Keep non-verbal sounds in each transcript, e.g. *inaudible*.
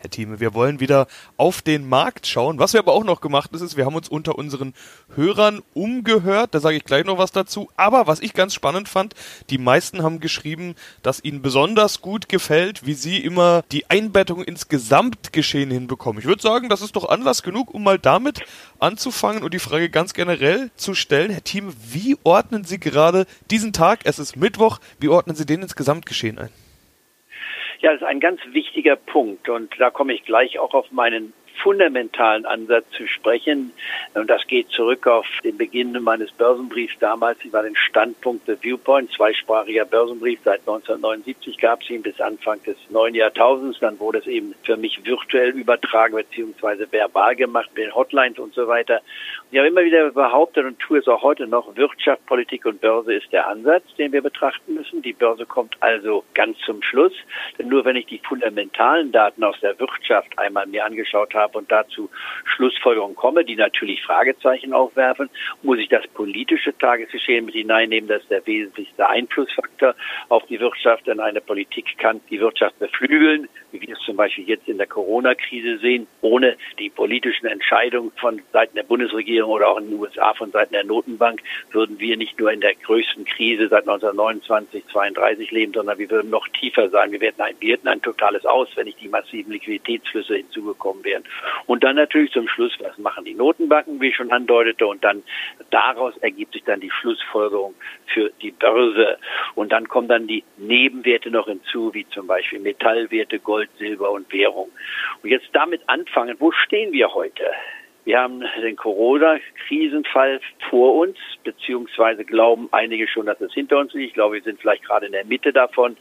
Herr Thieme, wir wollen wieder auf den Markt schauen. Was wir aber auch noch gemacht haben, ist, wir haben uns unter unseren Hörern umgehört. Da sage ich gleich noch was dazu. Aber was ich ganz spannend fand, die meisten haben geschrieben, dass ihnen besonders gut gefällt, wie sie immer die Einbettung ins Gesamtgeschehen hinbekommen. Ich würde sagen, das ist doch Anlass genug, um mal damit anzufangen und die Frage ganz generell zu stellen. Herr Thieme, wie ordnen Sie gerade diesen Tag? Es ist Mittwoch. Wie ordnen Sie den ins Gesamtgeschehen ein? Ja, das ist ein ganz wichtiger Punkt und da komme ich gleich auch auf meinen fundamentalen Ansatz zu sprechen. Und das geht zurück auf den Beginn meines Börsenbriefs damals über den Standpunkt The Viewpoint, zweisprachiger Börsenbrief. Seit 1979 gab es ihn bis Anfang des neuen Jahrtausends. Dann wurde es eben für mich virtuell übertragen beziehungsweise verbal gemacht mit den Hotlines und so weiter. Und ich habe immer wieder behauptet und tue es auch heute noch, Wirtschaft, Politik und Börse ist der Ansatz, den wir betrachten müssen. Die Börse kommt also ganz zum Schluss. Denn nur wenn ich die fundamentalen Daten aus der Wirtschaft einmal mir angeschaut habe, habe und dazu Schlussfolgerungen komme, die natürlich Fragezeichen aufwerfen, muss ich das politische Tagesgeschehen mit hineinnehmen. Das ist der wesentlichste Einflussfaktor auf die Wirtschaft, denn eine Politik kann die Wirtschaft beflügeln, wie wir es zum Beispiel jetzt in der Corona-Krise sehen, ohne die politischen Entscheidungen von Seiten der Bundesregierung oder auch in den USA von Seiten der Notenbank würden wir nicht nur in der größten Krise seit 1929, 32 leben, sondern wir würden noch tiefer sein. Wir, werden ein, wir hätten ein totales Aus, wenn nicht die massiven Liquiditätsflüsse hinzugekommen wären. Und dann natürlich zum Schluss, was machen die Notenbanken, wie ich schon andeutete, und dann daraus ergibt sich dann die Schlussfolgerung für die Börse. Und dann kommen dann die Nebenwerte noch hinzu, wie zum Beispiel Metallwerte, Gold, Silber und Währung. Und jetzt damit anfangen, wo stehen wir heute? Wir haben den Corona-Krisenfall vor uns, beziehungsweise glauben einige schon, dass es hinter uns liegt. Ich glaube, wir sind vielleicht gerade in der Mitte davon.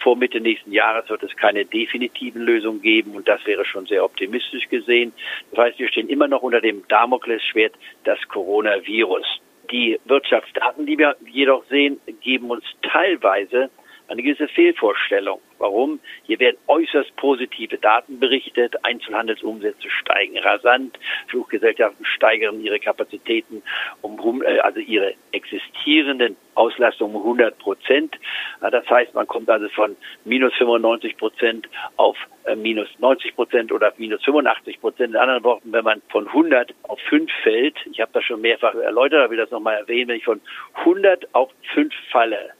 Vor Mitte nächsten Jahres wird es keine definitiven Lösungen geben und das wäre schon sehr optimistisch gesehen. Das heißt, wir stehen immer noch unter dem Damoklesschwert das Coronavirus. Die Wirtschaftsdaten, die wir jedoch sehen, geben uns teilweise eine gewisse Fehlvorstellung. Warum? Hier werden äußerst positive Daten berichtet. Einzelhandelsumsätze steigen rasant. Fluggesellschaften steigern ihre Kapazitäten um, äh, also ihre existierenden Auslastungen um 100 Prozent. Das heißt, man kommt also von minus 95 Prozent auf äh, minus 90 Prozent oder minus 85 Prozent. In anderen Worten, wenn man von 100 auf 5 fällt, ich habe das schon mehrfach erläutert, aber will das nochmal erwähnen, wenn ich von 100 auf 5 falle,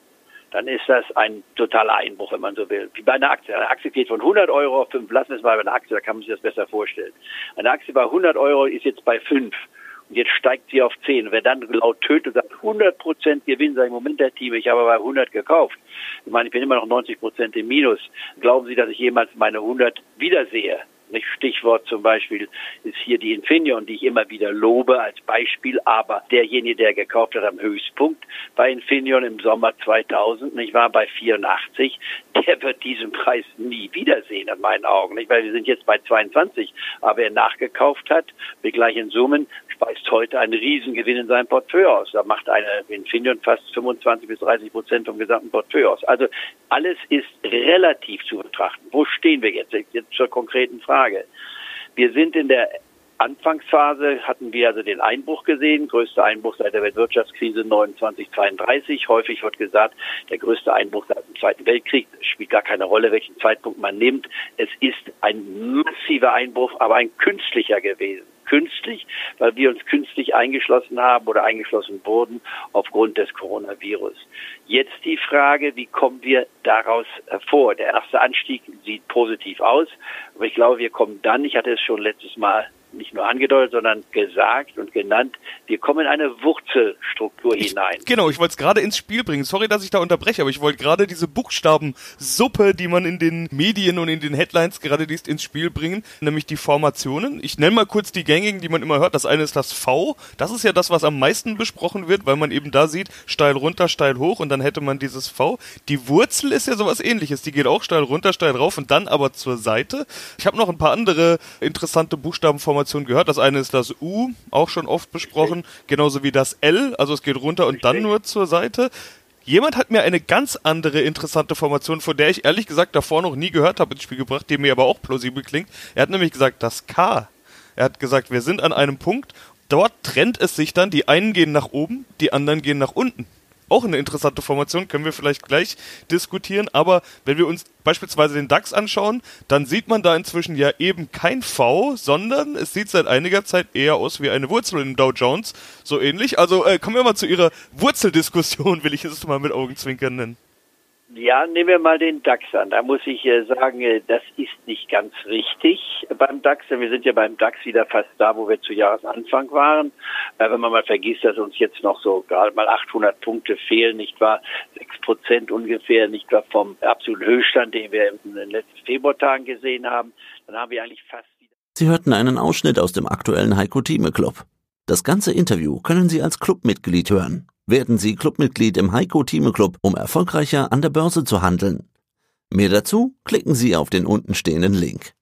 dann ist das ein totaler Einbruch, wenn man so will. Wie bei einer Aktie. Eine Aktie geht von 100 Euro auf 5. Lassen wir es mal bei einer Aktie, da kann man sich das besser vorstellen. Eine Aktie bei 100 Euro ist jetzt bei 5. Und jetzt steigt sie auf 10. Wer dann laut tötet und sagt, 100 Prozent Gewinn, sei im Moment der Team, ich habe bei 100 gekauft. Ich meine, ich bin immer noch 90 Prozent im Minus. Glauben Sie, dass ich jemals meine 100 wiedersehe? Stichwort zum Beispiel ist hier die Infineon, die ich immer wieder lobe als Beispiel, aber derjenige, der gekauft hat am Höchstpunkt bei Infineon im Sommer 2000, nicht wahr, bei 84, der wird diesen Preis nie wiedersehen in meinen Augen, nicht, weil wir sind jetzt bei 22, aber wer nachgekauft hat, mit gleichen Summen, speist heute einen Riesengewinn in seinem Portfolio aus. Da macht eine Infineon fast 25 bis 30 Prozent vom gesamten Portfolio aus. Also alles ist relativ zu betrachten. Wo stehen wir jetzt? Jetzt zur konkreten Frage. Wir sind in der Anfangsphase hatten wir also den Einbruch gesehen, größter Einbruch seit der Weltwirtschaftskrise 29, 32. Häufig wird gesagt, der größte Einbruch seit dem Zweiten Weltkrieg. Spielt gar keine Rolle, welchen Zeitpunkt man nimmt. Es ist ein massiver Einbruch, aber ein künstlicher gewesen künstlich, weil wir uns künstlich eingeschlossen haben oder eingeschlossen wurden aufgrund des Coronavirus. Jetzt die Frage, wie kommen wir daraus hervor? Der erste Anstieg sieht positiv aus, aber ich glaube, wir kommen dann, ich hatte es schon letztes Mal nicht nur angedeutet, sondern gesagt und genannt, wir kommen in eine Wurzelstruktur ich, hinein. Genau, ich wollte es gerade ins Spiel bringen. Sorry, dass ich da unterbreche, aber ich wollte gerade diese Buchstabensuppe, die man in den Medien und in den Headlines gerade liest, ins Spiel bringen, nämlich die Formationen. Ich nenne mal kurz die gängigen, die man immer hört. Das eine ist das V. Das ist ja das, was am meisten besprochen wird, weil man eben da sieht, steil runter, steil hoch und dann hätte man dieses V. Die Wurzel ist ja sowas ähnliches. Die geht auch steil runter, steil rauf und dann aber zur Seite. Ich habe noch ein paar andere interessante Buchstabenformationen Informationen gehört. Das eine ist das U, auch schon oft besprochen, genauso wie das L, also es geht runter und dann nur zur Seite. Jemand hat mir eine ganz andere interessante Formation, von der ich ehrlich gesagt davor noch nie gehört habe, ins Spiel gebracht, die mir aber auch plausibel klingt. Er hat nämlich gesagt, das K Er hat gesagt, wir sind an einem Punkt, dort trennt es sich dann, die einen gehen nach oben, die anderen gehen nach unten auch eine interessante Formation, können wir vielleicht gleich diskutieren. Aber wenn wir uns beispielsweise den DAX anschauen, dann sieht man da inzwischen ja eben kein V, sondern es sieht seit einiger Zeit eher aus wie eine Wurzel im Dow Jones, so ähnlich. Also äh, kommen wir mal zu Ihrer Wurzeldiskussion, *laughs* will ich es mal mit Augenzwinkern nennen. Ja, nehmen wir mal den DAX an. Da muss ich äh, sagen, äh, das ist nicht ganz richtig beim DAX. Wir sind ja beim DAX wieder fast da, wo wir zu Jahresanfang waren. Äh, wenn man mal vergisst, dass uns jetzt noch so gerade mal 800 Punkte fehlen, nicht wahr? Sechs Prozent ungefähr, nicht wahr? Vom absoluten Höchststand, den wir in den letzten Februartagen gesehen haben, dann haben wir eigentlich fast wieder. Sie hörten einen Ausschnitt aus dem aktuellen Heiko Thieme Club. Das ganze Interview können Sie als Clubmitglied hören. Werden Sie Clubmitglied im Heiko Thieme Club, um erfolgreicher an der Börse zu handeln. Mehr dazu klicken Sie auf den untenstehenden Link.